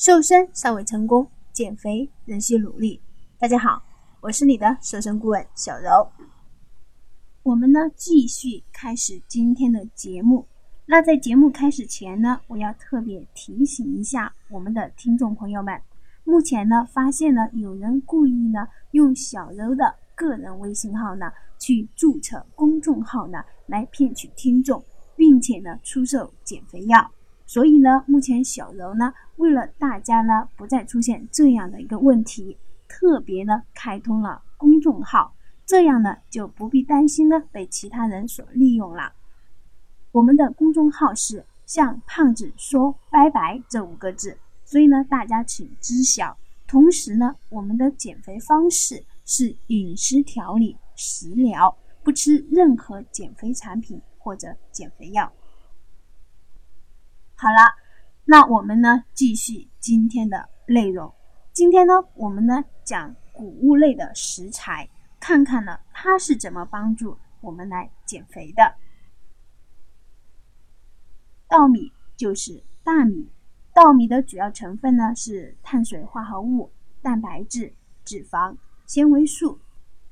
瘦身尚未成功，减肥仍需努力。大家好，我是你的瘦身顾问小柔。我们呢继续开始今天的节目。那在节目开始前呢，我要特别提醒一下我们的听众朋友们，目前呢发现呢有人故意呢用小柔的个人微信号呢去注册公众号呢来骗取听众，并且呢出售减肥药。所以呢，目前小柔呢，为了大家呢不再出现这样的一个问题，特别呢开通了公众号，这样呢就不必担心呢被其他人所利用了。我们的公众号是“向胖子说拜拜”这五个字，所以呢大家请知晓。同时呢，我们的减肥方式是饮食调理食疗，不吃任何减肥产品或者减肥药。好了，那我们呢继续今天的内容。今天呢，我们呢讲谷物类的食材，看看呢它是怎么帮助我们来减肥的。稻米就是大米，稻米的主要成分呢是碳水化合物、蛋白质、脂肪、纤维素，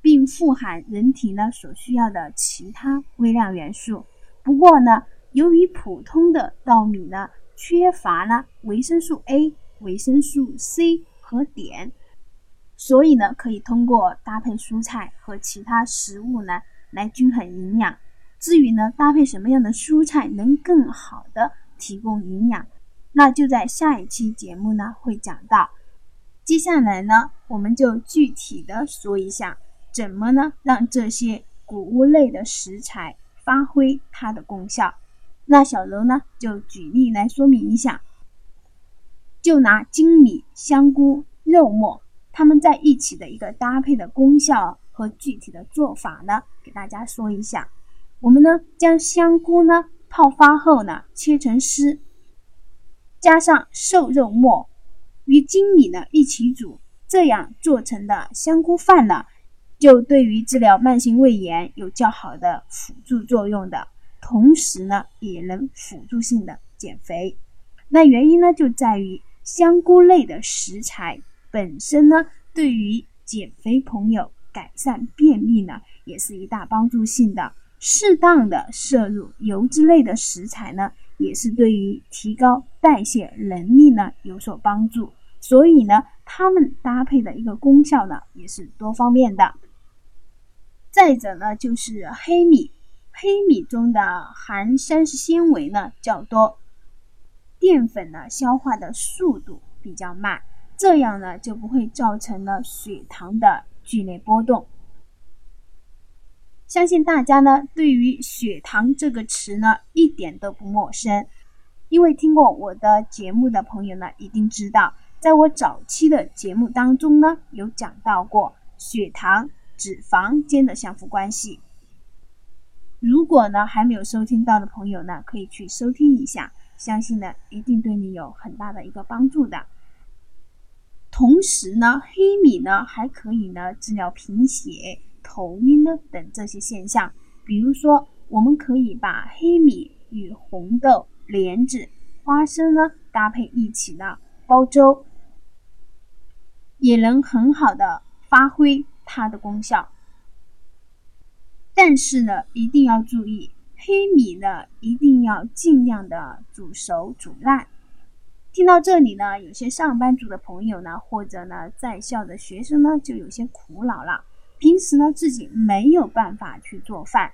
并富含人体呢所需要的其他微量元素。不过呢，由于普通的稻米呢缺乏了维生素 A、维生素 C 和碘，所以呢可以通过搭配蔬菜和其他食物呢来均衡营养。至于呢搭配什么样的蔬菜能更好的提供营养，那就在下一期节目呢会讲到。接下来呢我们就具体的说一下，怎么呢让这些谷物类的食材。发挥它的功效，那小柔呢就举例来说明一下。就拿粳米、香菇、肉末，它们在一起的一个搭配的功效和具体的做法呢，给大家说一下。我们呢将香菇呢泡发后呢切成丝，加上瘦肉末与粳米呢一起煮，这样做成的香菇饭呢。就对于治疗慢性胃炎有较好的辅助作用的，同时呢，也能辅助性的减肥。那原因呢，就在于香菇类的食材本身呢，对于减肥朋友改善便秘呢，也是一大帮助性的。适当的摄入油脂类的食材呢，也是对于提高代谢能力呢有所帮助。所以呢，它们搭配的一个功效呢，也是多方面的。再者呢，就是黑米，黑米中的含膳食纤维呢较多，淀粉呢消化的速度比较慢，这样呢就不会造成了血糖的剧烈波动。相信大家呢对于血糖这个词呢一点都不陌生，因为听过我的节目的朋友呢一定知道，在我早期的节目当中呢有讲到过血糖。脂肪间的相互关系。如果呢还没有收听到的朋友呢，可以去收听一下，相信呢一定对你有很大的一个帮助的。同时呢，黑米呢还可以呢治疗贫血、头晕呢等这些现象。比如说，我们可以把黑米与红豆、莲子、花生呢搭配一起呢煲粥，也能很好的发挥。它的功效，但是呢，一定要注意，黑米呢一定要尽量的煮熟煮烂。听到这里呢，有些上班族的朋友呢，或者呢在校的学生呢，就有些苦恼了。平时呢自己没有办法去做饭，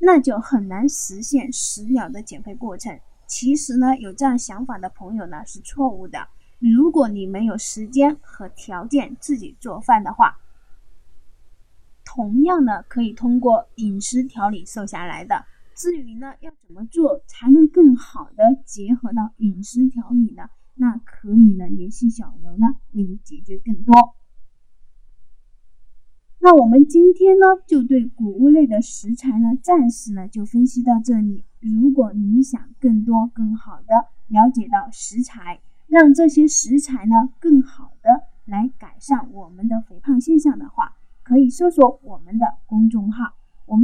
那就很难实现十秒的减肥过程。其实呢，有这样想法的朋友呢是错误的。如果你没有时间和条件自己做饭的话，同样呢，可以通过饮食调理瘦下来的。至于呢，要怎么做才能更好的结合到饮食调理呢？那可以呢，联系小柔呢，为你解决更多。那我们今天呢，就对谷物类的食材呢，暂时呢就分析到这里。如果你想更多、更好的了解到食材，让这些食材呢，更好的来改善我们的肥胖现象的话，可以搜索，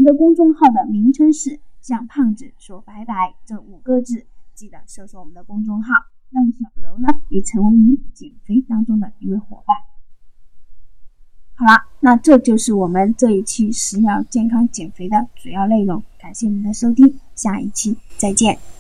们的公众号的名称是“向胖子说拜拜”这五个字，记得搜索我们的公众号，让小柔呢也成为您。减肥当中的一位伙伴。好了，那这就是我们这一期食疗健康减肥的主要内容。感谢您的收听，下一期再见。